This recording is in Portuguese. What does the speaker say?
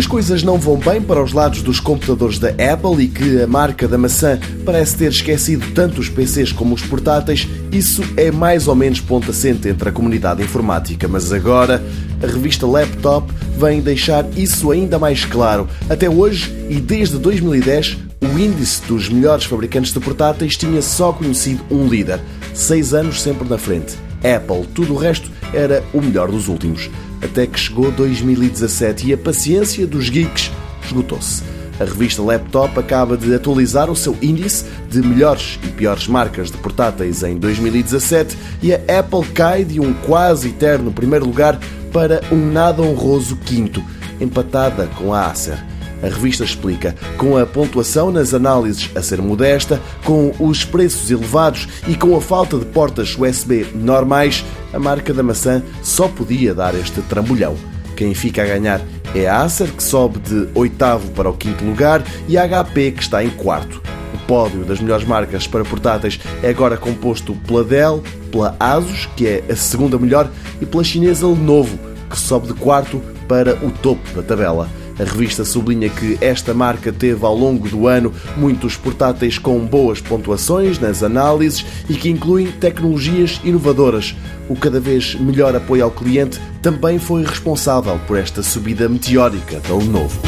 coisas não vão bem para os lados dos computadores da Apple e que a marca da maçã parece ter esquecido tanto os PCs como os portáteis, isso é mais ou menos ponto assente entre a comunidade informática. Mas agora, a revista Laptop vem deixar isso ainda mais claro. Até hoje e desde 2010, o índice dos melhores fabricantes de portáteis tinha só conhecido um líder. Seis anos sempre na frente. Apple. Tudo o resto era o melhor dos últimos até que chegou 2017 e a paciência dos geeks esgotou-se. A revista Laptop acaba de atualizar o seu índice de melhores e piores marcas de portáteis em 2017 e a Apple cai de um quase eterno primeiro lugar para um nada honroso quinto, empatada com a Acer. A revista explica, com a pontuação nas análises a ser modesta, com os preços elevados e com a falta de portas USB normais, a marca da maçã só podia dar este trambolhão. Quem fica a ganhar é a Acer, que sobe de oitavo para o quinto lugar, e a HP, que está em quarto. O pódio das melhores marcas para portáteis é agora composto pela Dell, pela Asus, que é a segunda melhor, e pela chinesa Lenovo, que sobe de quarto para o topo da tabela. A revista sublinha que esta marca teve ao longo do ano muitos portáteis com boas pontuações nas análises e que incluem tecnologias inovadoras. O cada vez melhor apoio ao cliente também foi responsável por esta subida meteórica da Lenovo.